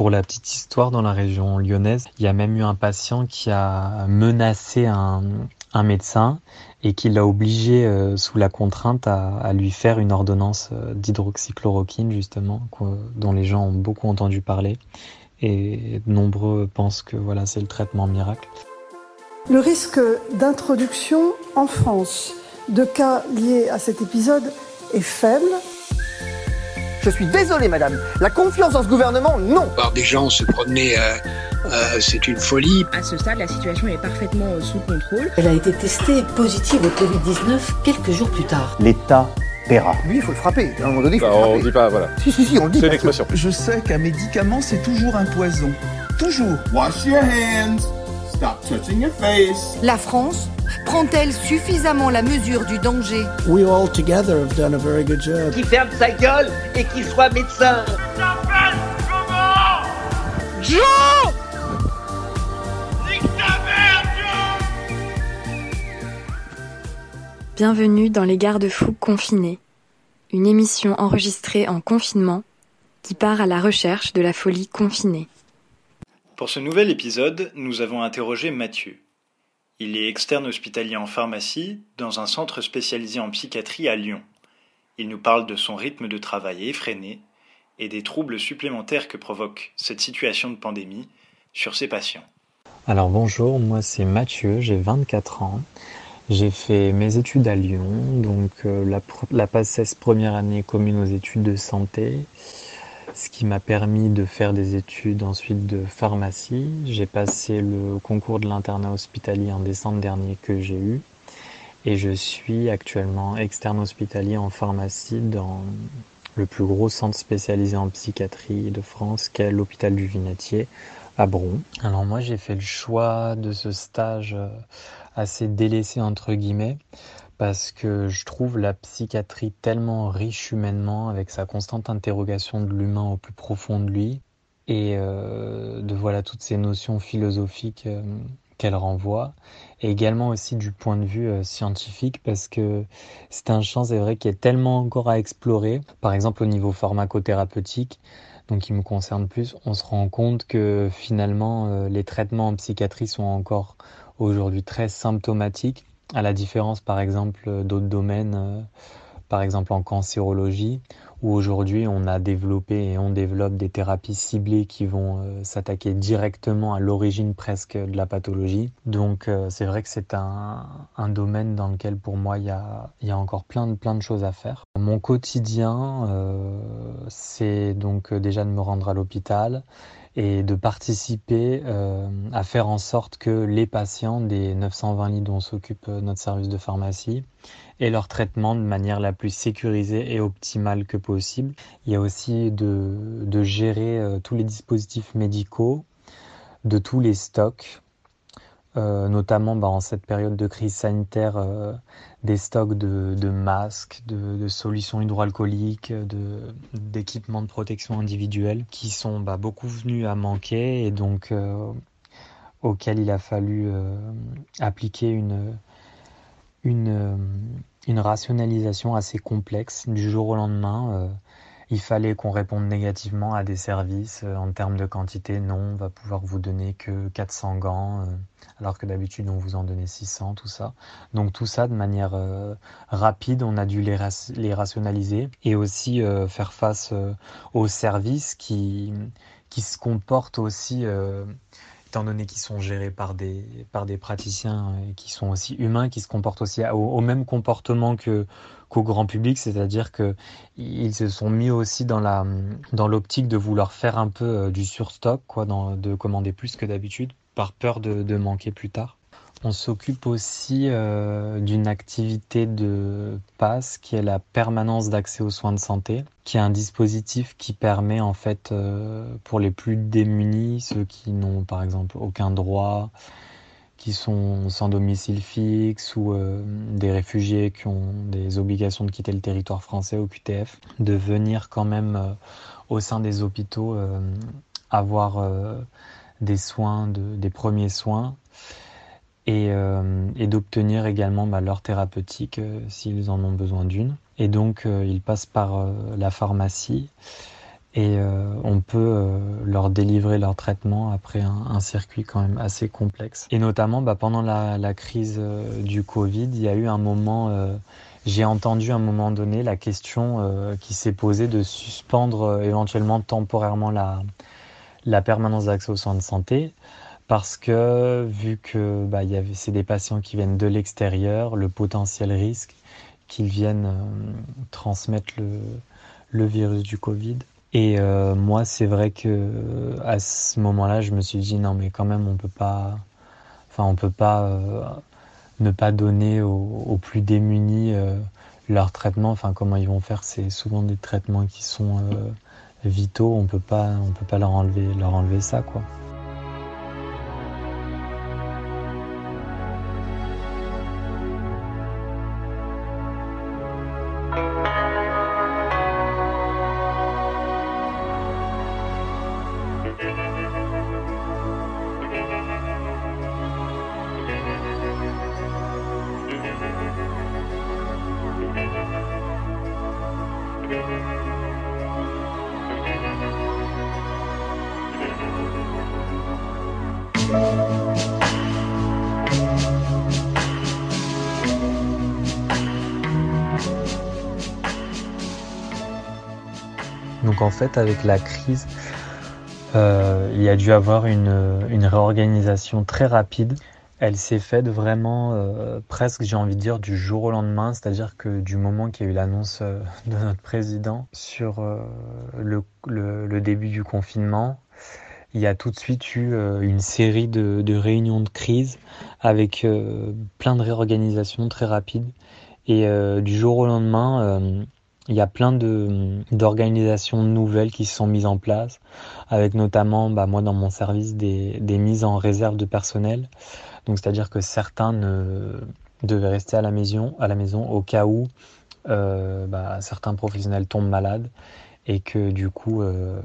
Pour la petite histoire, dans la région lyonnaise, il y a même eu un patient qui a menacé un, un médecin et qui l'a obligé, euh, sous la contrainte, à, lui faire une ordonnance euh, d'hydroxychloroquine, justement, dont les gens ont beaucoup entendu parler. Et nombreux pensent que voilà, c'est le traitement miracle. Le risque d'introduction en France de cas liés à cet épisode est faible. Je suis désolé, madame. La confiance dans ce gouvernement, non. Par des gens se promener, euh, euh, c'est une folie. À ce stade, la situation est parfaitement euh, sous contrôle. Elle a été testée positive au Covid-19 quelques jours plus tard. L'État paiera. Lui, il faut le frapper. À un moment donné, il faut bah, le frapper. On dit pas, voilà. Si, si, si, on le dit. C'est une expression. Je sais qu'un médicament, c'est toujours un poison. Toujours. Wash your hands. Stop touching your face. La France prend-elle suffisamment la mesure du danger? We all together have done a very good job. Qui ferme sa gueule et qui soit médecin. Joe Nique ta mère, Bienvenue dans Les Garde-Fous confinés, une émission enregistrée en confinement qui part à la recherche de la folie confinée. Pour ce nouvel épisode, nous avons interrogé Mathieu. Il est externe hospitalier en pharmacie dans un centre spécialisé en psychiatrie à Lyon. Il nous parle de son rythme de travail effréné et des troubles supplémentaires que provoque cette situation de pandémie sur ses patients. Alors bonjour, moi c'est Mathieu, j'ai 24 ans. J'ai fait mes études à Lyon, donc euh, la, la PACES première année commune aux études de santé, ce qui m'a permis de faire des études ensuite de pharmacie. J'ai passé le concours de l'internat hospitalier en décembre dernier que j'ai eu et je suis actuellement externe hospitalier en pharmacie dans le plus gros centre spécialisé en psychiatrie de France qu'est l'hôpital du Vinatier à Bron. Alors moi j'ai fait le choix de ce stage assez délaissé entre guillemets parce que je trouve la psychiatrie tellement riche humainement avec sa constante interrogation de l'humain au plus profond de lui et euh, de voilà toutes ces notions philosophiques euh, qu'elle renvoie et également aussi du point de vue euh, scientifique parce que c'est un champ c'est vrai qui est tellement encore à explorer. Par exemple au niveau pharmacothérapeutique donc qui me concerne plus on se rend compte que finalement les traitements en psychiatrie sont encore aujourd'hui très symptomatiques à la différence par exemple d'autres domaines euh, par exemple en cancérologie où aujourd'hui on a développé et on développe des thérapies ciblées qui vont euh, s'attaquer directement à l'origine presque de la pathologie. Donc euh, c'est vrai que c'est un, un, domaine dans lequel pour moi il y a, y a, encore plein de, plein de choses à faire. Mon quotidien, c'est donc déjà de me rendre à l'hôpital et de participer euh, à faire en sorte que les patients des 920 lits dont s'occupe notre service de pharmacie et leur traitement de manière la plus sécurisée et optimale que possible. Il y a aussi de, de gérer euh, tous les dispositifs médicaux, de tous les stocks, euh, notamment bah, en cette période de crise sanitaire, euh, des stocks de, masques, de, solutions hydroalcooliques, d'équipements de, protection individuelle qui sont bah, beaucoup venus à manquer et donc euh, auxquels il a fallu appliquer une, une, une, rationalisation assez complexe du jour au lendemain. Il fallait qu'on réponde négativement à des services euh, en termes de quantité. Non, on va pouvoir vous donner que 400 gants, euh, alors que d'habitude on vous en donnait 600, tout ça. Donc tout ça de manière euh, rapide, on a dû les, les rationaliser et aussi faire face aux services qui, qui se comportent aussi étant donné qu'ils sont gérés par des, par des praticiens qui sont aussi humains, qui se comportent aussi au, même comportement que qu'au grand public, c'est-à-dire que ils se sont mis aussi dans la dans l'optique de vouloir faire un peu euh, du surstock, quoi, de commander plus que d'habitude, par peur de, de manquer plus tard. On s'occupe aussi euh, d'une activité de passe qui est la permanence d'accès aux soins de santé, qui est un dispositif qui permet en fait euh, pour les plus démunis, ceux qui n'ont par exemple aucun droit, qui sont sans domicile fixe ou euh, des réfugiés qui ont des obligations de quitter le territoire français au QTF, de venir quand même au sein des hôpitaux avoir des soins, de, des premiers soins et, euh, et d'obtenir également bah, leur thérapeutique euh, s'ils en ont besoin d'une. Et donc euh, ils passent par la pharmacie et on peut leur délivrer leur traitement après un, circuit quand même assez complexe. Et notamment bah, pendant la, crise du Covid, il y a eu un moment, j'ai entendu à un moment donné la question qui s'est posée de suspendre éventuellement temporairement la permanence d'accès aux soins de santé parce que vu que bah, c'est des patients qui viennent de l'extérieur, le potentiel risque qu'ils viennent transmettre le, virus du Covid et euh, moi, c'est vrai que à ce moment-là, je me suis dit non, mais quand même, on peut pas, enfin, on peut pas euh, ne pas donner aux, plus démunis euh, leur traitement. Enfin, comment ils vont faire? C'est souvent des traitements qui sont vitaux. On peut pas, on peut pas leur enlever, leur enlever ça, quoi. En fait, avec la crise, euh, il y a dû avoir une, réorganisation très rapide. Elle s'est faite vraiment euh, presque, j'ai envie de dire, du jour au lendemain, c'est-à-dire que du moment qu'il y a eu l'annonce euh, de notre président sur le, début du confinement, il y a tout de suite eu une série de, de, réunions de crise avec plein de réorganisations très rapides. Et du jour au lendemain, il y a plein de d'organisations nouvelles qui se sont mises en place, avec notamment, bah, moi dans mon service, des, des mises en réserve de personnel. Donc c'est-à-dire que certains devaient rester à la maison, à la maison au cas où euh, bah, certains professionnels tombent malades et que du coup, euh,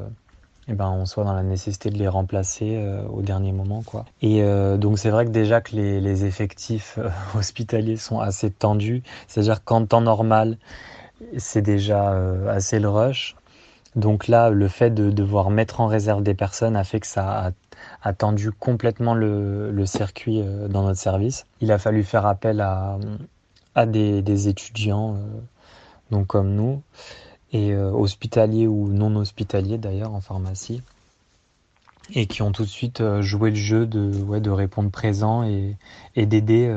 eh ben, on soit dans la nécessité de les remplacer euh, au dernier moment. Quoi. Et euh, donc c'est vrai que déjà que les, les effectifs hospitaliers sont assez tendus, c'est-à-dire qu'en temps normal, c'est déjà euh, assez le rush. Donc là, le fait de devoir mettre en réserve des personnes a fait que ça a, tendu complètement le, circuit euh, dans notre service. Il a fallu faire appel à, des, étudiants, euh, donc comme nous, et hospitaliers ou non hospitaliers d'ailleurs en pharmacie, et qui ont tout de suite joué le jeu de, de répondre présent et, et d'aider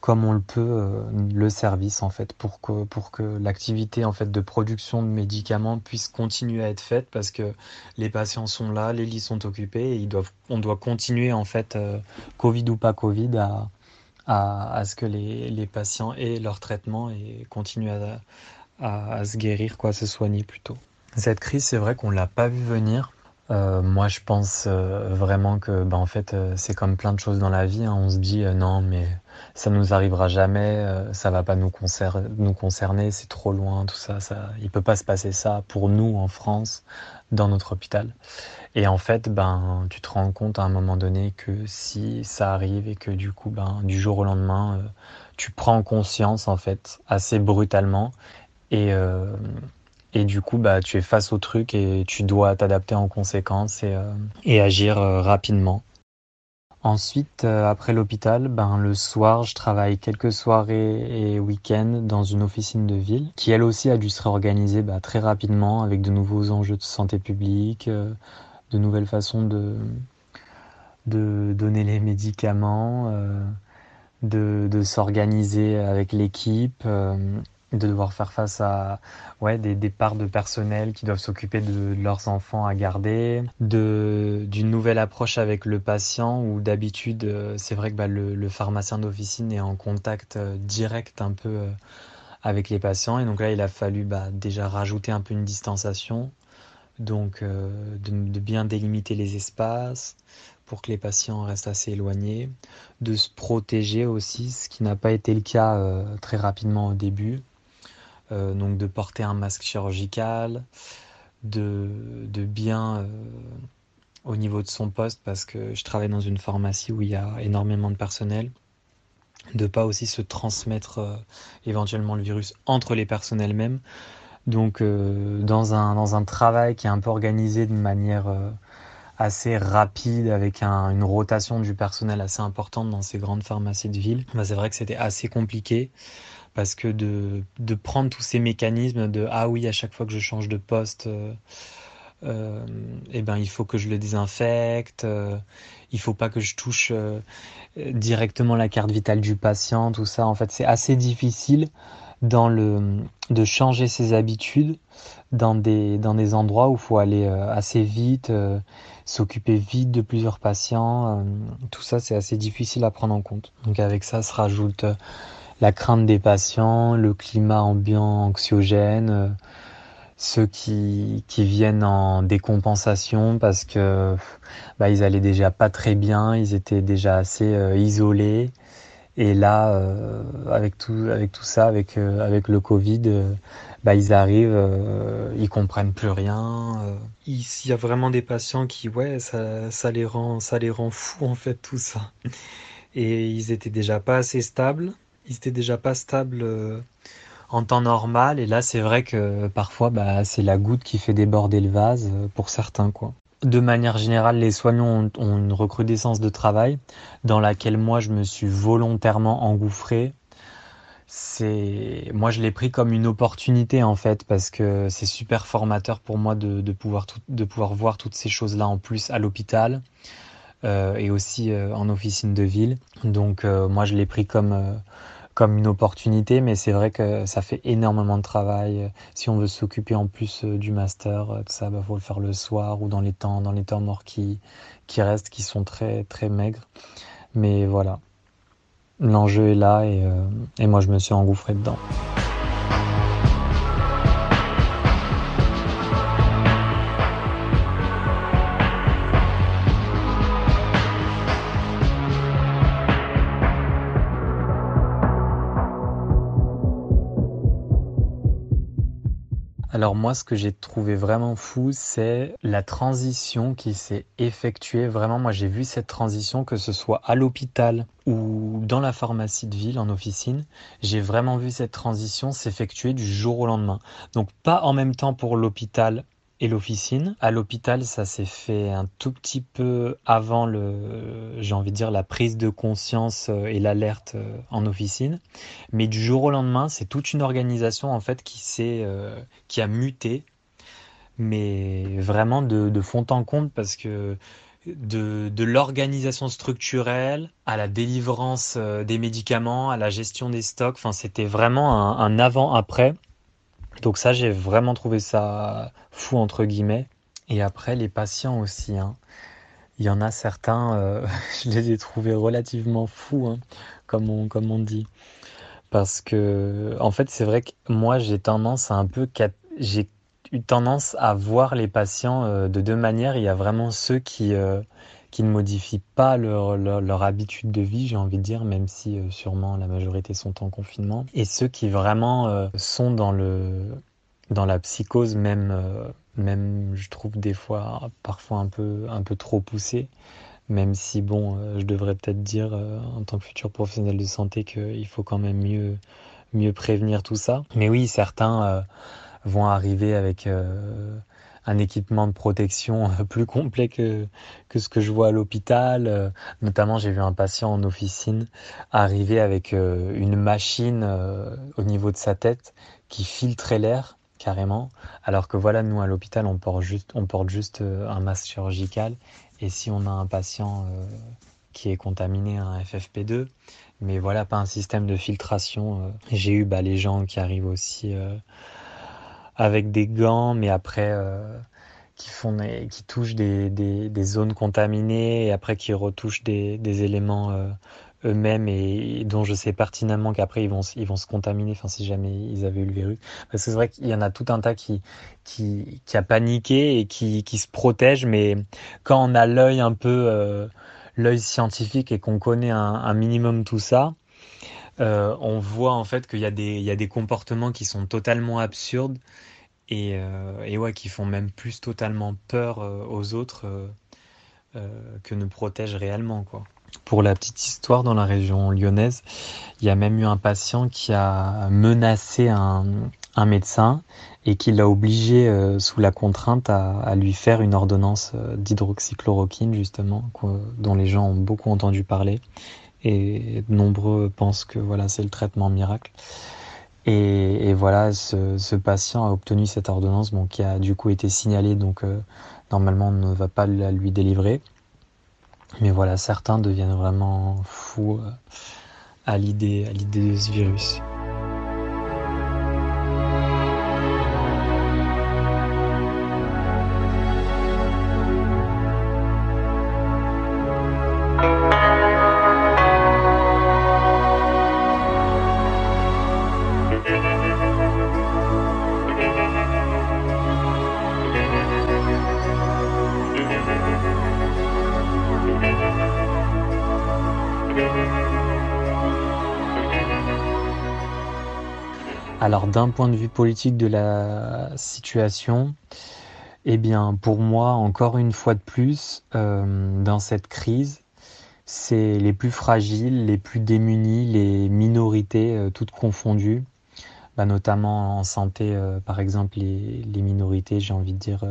comme on le peut euh, le service en fait pour que pour que l'activité en fait de production de médicaments puisse continuer à être faite parce que les patients sont là, les lits sont occupés et ils doivent on doit continuer en fait euh, Covid ou pas Covid à à, à ce que les, les, patients aient leur traitement et continuent à, à, à, se guérir quoi, se soigner plutôt. Cette crise, c'est vrai qu'on l'a pas vu venir euh, moi, je pense vraiment que, bah, en fait, c'est comme plein de choses dans la vie. Hein. On se dit non, mais ça nous arrivera jamais, ça va pas nous, concerner, c'est trop loin, tout ça, ça. Il peut pas se passer ça pour nous en France, dans notre hôpital. Et en fait, ben, tu te rends compte à un moment donné que si ça arrive et que du coup, ben, du jour au lendemain, tu prends conscience en fait assez brutalement et et du coup, bah, tu es face au truc et tu dois t'adapter en conséquence et, euh, et agir euh, rapidement. Ensuite, euh, après l'hôpital, ben, le soir, je travaille quelques soirées et week-ends dans une officine de ville qui, elle aussi, a dû se réorganiser bah, très rapidement avec de nouveaux enjeux de santé publique, de nouvelles façons de, de donner les médicaments, de, de s'organiser avec l'équipe de devoir faire face à ouais, des départs de personnel qui doivent s'occuper de, leurs enfants à garder, de d'une nouvelle approche avec le patient où d'habitude euh, c'est vrai que bah, le, pharmacien d'officine est en contact euh, direct un peu euh, avec les patients. Et donc là il a fallu bah, déjà rajouter un peu une distanciation. Donc de, bien délimiter les espaces pour que les patients restent assez éloignés, de se protéger aussi, ce qui n'a pas été le cas très rapidement au début. Euh, donc de porter un masque chirurgical, de, de bien euh, au niveau de son poste parce que je travaille dans une pharmacie où il y a énormément de personnel de pas aussi se transmettre euh, éventuellement le virus entre les personnels mêmes Donc dans, un, dans un travail qui est un peu organisé de manière assez rapide avec une rotation du personnel assez importante dans ces grandes pharmacies de ville, bah, c'est vrai que c'était assez compliqué parce que de, de, prendre tous ces mécanismes de ah oui à chaque fois que je change de poste euh, euh eh ben il faut que je le désinfecte euh, il faut pas que je touche euh, directement la carte vitale du patient tout ça. En fait c'est assez difficile dans le de changer ses habitudes dans des dans des endroits où il faut aller assez vite s'occuper vite de plusieurs patients tout ça c'est assez difficile à prendre en compte. Donc avec ça se rajoute la crainte des patients, le climat ambiant anxiogène, euh, ceux qui, qui viennent en décompensation parce que bah, ils allaient déjà pas très bien, ils étaient déjà assez euh, isolés. Et là, euh, avec tout, avec tout ça, avec avec le Covid, bah, ils arrivent, ils comprennent plus rien. Il y a vraiment des patients qui, ouais, ça, ça les rend, ça les rend fous en fait tout ça. Et ils étaient déjà pas assez stables ils étaient déjà pas stables euh, en temps normal. Et là, c'est vrai que parfois, bah, c'est la goutte qui fait déborder le vase euh, pour certains, quoi. De manière générale, les soignants ont, une recrudescence de travail dans laquelle moi, je me suis volontairement engouffré. C'est, moi, je l'ai pris comme une opportunité en fait parce que c'est super formateur pour moi de, pouvoir de pouvoir voir toutes ces choses-là en plus à l'hôpital. Euh, et aussi en officine de ville. Donc moi je l'ai pris comme comme une opportunité, mais c'est vrai que ça fait énormément de travail. Si on veut s'occuper en plus euh, du master, euh, tout ça, bah, faut le faire le soir ou dans les temps, dans les temps morts qui, restent, qui sont très très maigres. Mais voilà, l'enjeu est là et, euh, et moi je me suis engouffré dedans. Alors moi, ce que j'ai trouvé vraiment fou, c'est la transition qui s'est effectuée. Vraiment, moi, j'ai vu cette transition, que ce soit à l'hôpital ou dans la pharmacie de ville, en officine. J'ai vraiment vu cette transition s'effectuer du jour au lendemain. Donc pas en même temps pour l'hôpital et l'officine. À l'hôpital, ça s'est fait un tout petit peu avant le, j'ai envie de dire, la prise de conscience euh, et l'alerte euh, en officine. Mais du jour au lendemain, c'est toute une organisation en fait qui s'est, euh, qui a muté, mais vraiment de, fond en comble parce que de, de l'organisation structurelle à la délivrance des médicaments, à la gestion des stocks. Enfin, c'était vraiment un avant-après. Donc ça, j'ai vraiment trouvé ça fou entre guillemets. Et après, les patients aussi. Hein. Il y en a certains, euh, je les ai trouvés relativement fous, hein, comme, on, dit. Parce que, en fait, c'est vrai que moi, j'ai tendance à un peu, j'ai eu tendance à voir les patients euh, de deux manières. Il y a vraiment ceux qui, euh, qui ne modifient pas leur, leur, habitude de vie, j'ai envie de dire, même si euh, sûrement la majorité sont en confinement, et ceux qui vraiment euh, sont dans, le, dans la psychose, même, euh, même je trouve des fois parfois un peu, un peu trop poussée, même si, bon, je devrais peut-être dire en tant que futur professionnel de santé qu'il faut quand même mieux, mieux prévenir tout ça. Mais oui, certains vont arriver avec un équipement de protection euh, plus complet que, que ce que je vois à l'hôpital. Euh, notamment, j'ai vu un patient en officine arriver avec euh, une machine au niveau de sa tête qui filtrait l'air carrément, alors que voilà, nous à l'hôpital, on porte juste, on porte juste un masque chirurgical. Et si on a un patient qui est contaminé à un FFP2, mais voilà, pas un système de filtration. J'ai eu bah, les gens qui arrivent aussi avec des gants, mais après euh, qui font qui touchent des, des, zones contaminées et après qui retouchent des, éléments euh, eux-mêmes et, dont je sais pertinemment qu'après ils vont ils vont se contaminer. Si jamais ils avaient eu le virus, parce que c'est vrai qu'il y en a tout un tas qui qui, qui a paniqué et qui, qui se protège, mais quand on a l'œil un peu euh, l'œil scientifique et qu'on connaît un minimum tout ça, euh, on voit en fait qu'il y, a des, comportements qui sont totalement absurdes et, euh, ouais, qui font même plus totalement peur euh, aux autres que ne protègent réellement. Quoi. Pour la petite histoire, dans la région lyonnaise, il y a même eu un patient qui a menacé un médecin et qui l'a obligé sous la contrainte à, lui faire une ordonnance d'hydroxychloroquine justement dont les gens ont beaucoup entendu parler et nombreux pensent que voilà c'est le traitement miracle. Et, voilà, ce, patient a obtenu cette ordonnance, qui a du coup été signalée, donc euh, normalement on ne va pas la lui délivrer. Mais voilà, certains deviennent vraiment fous euh, à l'idée de ce virus. Alors d'un point de vue politique de la situation, eh bien pour moi, encore une fois de plus, euh, dans cette crise, c'est les plus fragiles, les plus démunis, les minorités euh, toutes confondues, bah, notamment en santé, euh, par exemple les, les minorités, j'ai envie de dire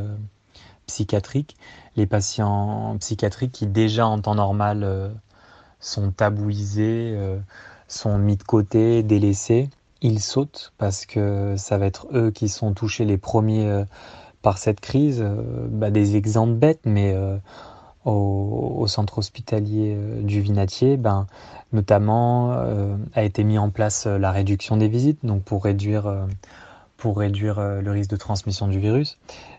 psychiatriques, les patients psychiatriques qui déjà en temps normal sont tabouisés, sont mis de côté, délaissés ils sautent parce que ça va être eux qui sont touchés les premiers euh, par cette crise. Euh, bah, des exemples bêtes, mais euh, au, centre hospitalier du Vinatier, ben, notamment a été mis en place la réduction des visites, donc pour réduire, pour réduire le risque de transmission du virus.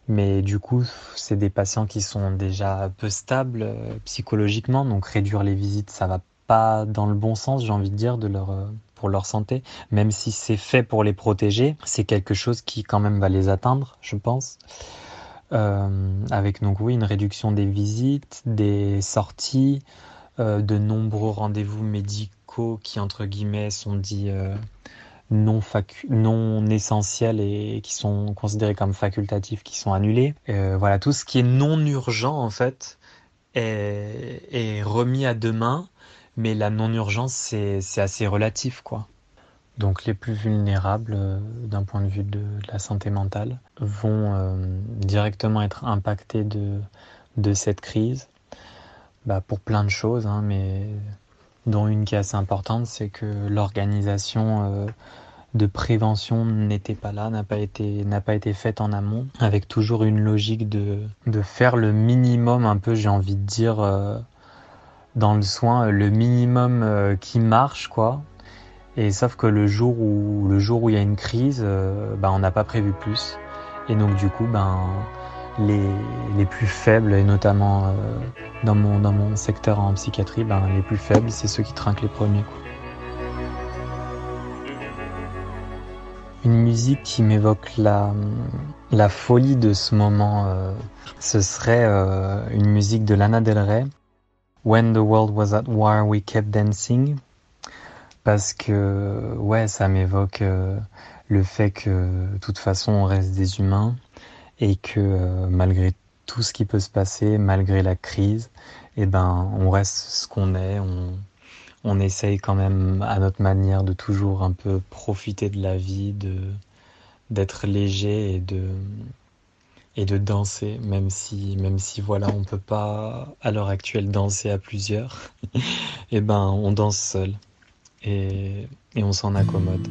Mais du coup, c'est des patients qui sont déjà peu stables psychologiquement, donc réduire les visites, ça va pas dans le bon sens, j'ai envie de dire, de leur pour leur santé, même si c'est fait pour les protéger, c'est quelque chose qui quand même va les atteindre, je pense. Euh, avec donc oui une réduction des visites, des sorties, euh, de nombreux rendez-vous médicaux qui entre guillemets sont dits euh, non, non essentiels et qui sont considérés comme facultatifs, qui sont annulés. voilà tout ce qui est non urgent en fait est, est remis à demain mais la non-urgence, c'est assez relatif, quoi. Donc les plus vulnérables euh, d'un point de vue de, la santé mentale vont euh, directement être impactés de, de cette crise bah, pour plein de choses, hein, mais dont une qui est assez importante, c'est que l'organisation euh, de prévention n'était pas là, n'a pas été faite en amont, avec toujours une logique de faire le minimum un peu, j'ai envie de dire dans le soin euh, le minimum euh, qui marche, quoi. Et sauf que le jour où le jour où il y a une crise, euh, ben, on n'a pas prévu plus. Et donc du coup, ben les, les plus faibles, et notamment dans, mon, dans mon secteur en psychiatrie, ben, les plus faibles, c'est ceux qui trinquent les premiers. Quoi. Une musique qui m'évoque la, la folie de ce moment, ce serait une musique de Lana Del Rey When the World Was at War, We Kept Dancing. Parce que, ouais, ça m'évoque euh, le fait que, de toute façon, on reste des humains et que euh, malgré tout ce qui peut se passer, malgré la crise, eh ben, on reste ce qu'on est. On, on essaye quand même, à notre manière, de toujours un peu profiter de la vie, de d'être léger et de et de danser, même si, même si voilà, on peut pas à l'heure actuelle danser à plusieurs, et eh ben on danse seul et, et on s'en accommode.